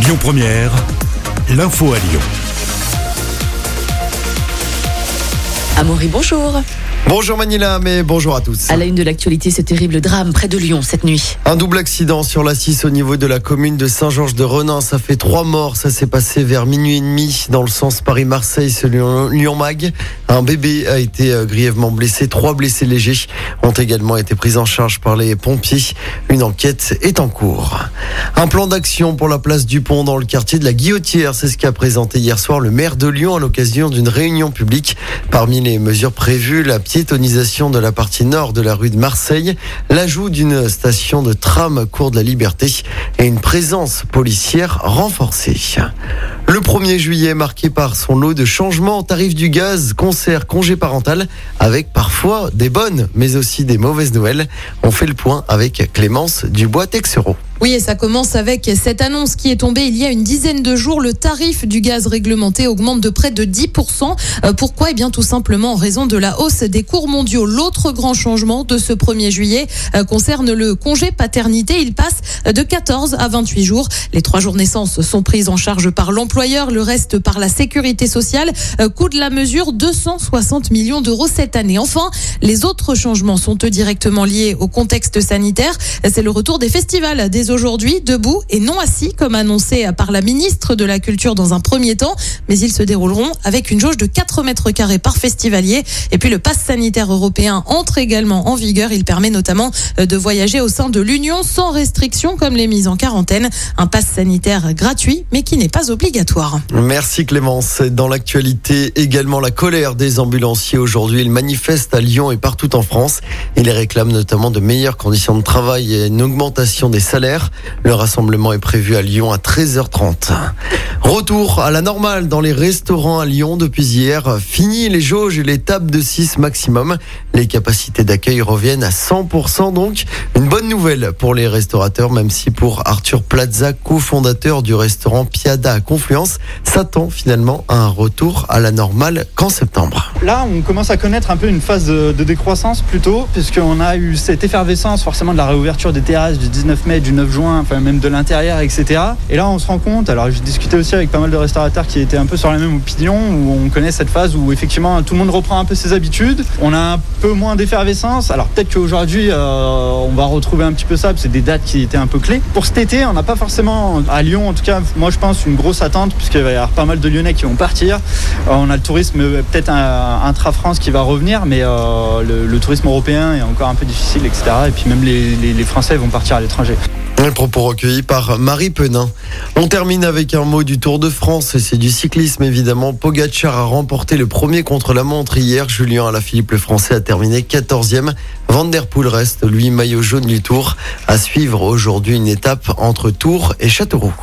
Lyon Première, l'info à Lyon. Amaury, bonjour. Bonjour Manila, mais bonjour à tous. À la une de l'actualité, ce terrible drame près de Lyon cette nuit. Un double accident sur la 6 au niveau de la commune de Saint-Georges-de-Renin. Ça fait trois morts. Ça s'est passé vers minuit et demi dans le sens Paris-Marseille, selon Lyon-Mag. Un bébé a été euh, grièvement blessé. Trois blessés légers ont également été pris en charge par les pompiers. Une enquête est en cours. Un plan d'action pour la place du Pont dans le quartier de la Guillotière. C'est ce qu'a présenté hier soir le maire de Lyon à l'occasion d'une réunion publique. Parmi les mesures prévues, la piétonisation de la partie nord de la rue de Marseille, l'ajout d'une station de tram cours de la Liberté et une présence policière renforcée. Le 1er juillet marqué par son lot de changements en tarif du gaz, concert, congé parental, avec parfois des bonnes mais aussi des mauvaises nouvelles. On fait le point avec Clémence Dubois-Texereau. Oui, et ça commence avec cette annonce qui est tombée il y a une dizaine de jours. Le tarif du gaz réglementé augmente de près de 10%. Euh, pourquoi? Eh bien, tout simplement en raison de la hausse des cours mondiaux. L'autre grand changement de ce 1er juillet euh, concerne le congé paternité. Il passe de 14 à 28 jours. Les trois jours naissance sont prises en charge par l'employeur, le reste par la sécurité sociale. Euh, coût de la mesure 260 millions d'euros cette année. Enfin, les autres changements sont eux directement liés au contexte sanitaire. C'est le retour des festivals des aujourd'hui, debout et non assis, comme annoncé par la ministre de la Culture dans un premier temps. Mais ils se dérouleront avec une jauge de 4 mètres carrés par festivalier. Et puis le pass sanitaire européen entre également en vigueur. Il permet notamment euh, de voyager au sein de l'Union sans restriction, comme les mises en quarantaine. Un pass sanitaire gratuit, mais qui n'est pas obligatoire. Merci Clémence. Dans l'actualité, également la colère des ambulanciers aujourd'hui. Ils manifestent à Lyon et partout en France. Ils réclament notamment de meilleures conditions de travail et une augmentation des salaires. Le rassemblement est prévu à Lyon à 13h30. Retour à la normale dans les restaurants à Lyon depuis hier. Fini les jauges et les tables de 6 maximum. Les capacités d'accueil reviennent à 100% donc. Une bonne nouvelle pour les restaurateurs, même si pour Arthur Plaza, cofondateur du restaurant Piada à Confluence, s'attend finalement à un retour à la normale qu'en septembre. Là, on commence à connaître un peu une phase de, décroissance plutôt, puisqu'on a eu cette effervescence forcément de la réouverture des terrasses du 19 mai, du 9 juin, enfin même de l'intérieur, etc. Et là, on se rend compte, alors j'ai discuté aussi avec pas mal de restaurateurs qui étaient un peu sur la même opinion, où on connaît cette phase où effectivement tout le monde reprend un peu ses habitudes, on a un peu moins d'effervescence. Alors peut-être qu'aujourd'hui, euh, on va retrouver un petit peu ça, c'est des dates qui étaient un peu clés. Pour cet été, on n'a pas forcément, à Lyon en tout cas, moi je pense, une grosse attente, puisqu'il va y avoir pas mal de Lyonnais qui vont partir. Euh, on a le tourisme euh, peut-être intra-France qui va revenir, mais euh, le, tourisme européen est encore un peu difficile, etc. Et puis même les Français vont partir à l'étranger. Un propos recueilli par Marie Penin. On termine avec un mot du Tour de France et c'est du cyclisme évidemment. Pogacar a remporté le premier contre la montre hier. Julien Alaphilippe le français a terminé 14e. Van der Poel reste lui maillot jaune du Tour. À suivre aujourd'hui une étape entre Tours et Châteauroux.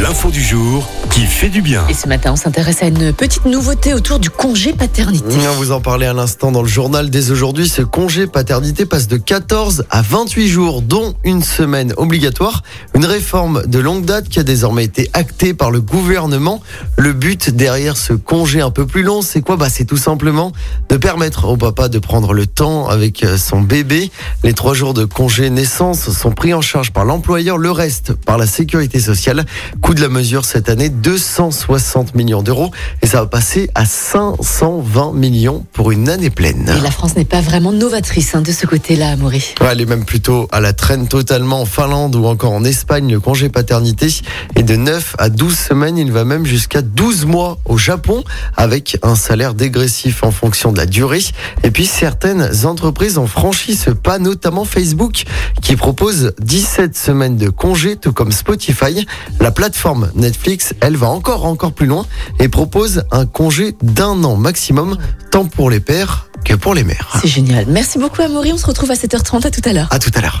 L'info du jour qui fait du bien. Et ce matin, on s'intéresse à une petite nouveauté autour du congé paternité. On vous en parlait à l'instant dans le journal. Dès aujourd'hui, ce congé paternité passe de 14 à 28 jours, dont une semaine obligatoire. Une réforme de longue date qui a désormais été actée par le gouvernement. Le but derrière ce congé un peu plus long, c'est quoi? Bah, C'est tout simplement de permettre au papa de prendre le temps avec son bébé. Les trois jours de congé naissance sont pris en charge par l'employeur, le reste par la sécurité sociale. Coût de la mesure cette année, 260 millions d'euros. Et ça va passer à 520 millions pour une année pleine. Et la France n'est pas vraiment novatrice hein, de ce côté-là, Amaury. Ouais, elle est même plutôt à la traîne totalement en Finlande ou encore en Espagne. Le congé paternité est de 9 à 12 semaines. Il va même jusqu'à 12 mois au Japon avec un salaire dégressif en fonction de la durée. Et puis certaines entreprises ont franchi ce pas, notamment Facebook qui propose 17 semaines de congé, tout comme Spotify. La plateforme Netflix, elle va encore, encore plus loin et propose un congé d'un an maximum, tant pour les pères que pour les mères. C'est génial. Merci beaucoup, Amaury. On se retrouve à 7h30. À tout à l'heure. À tout à l'heure.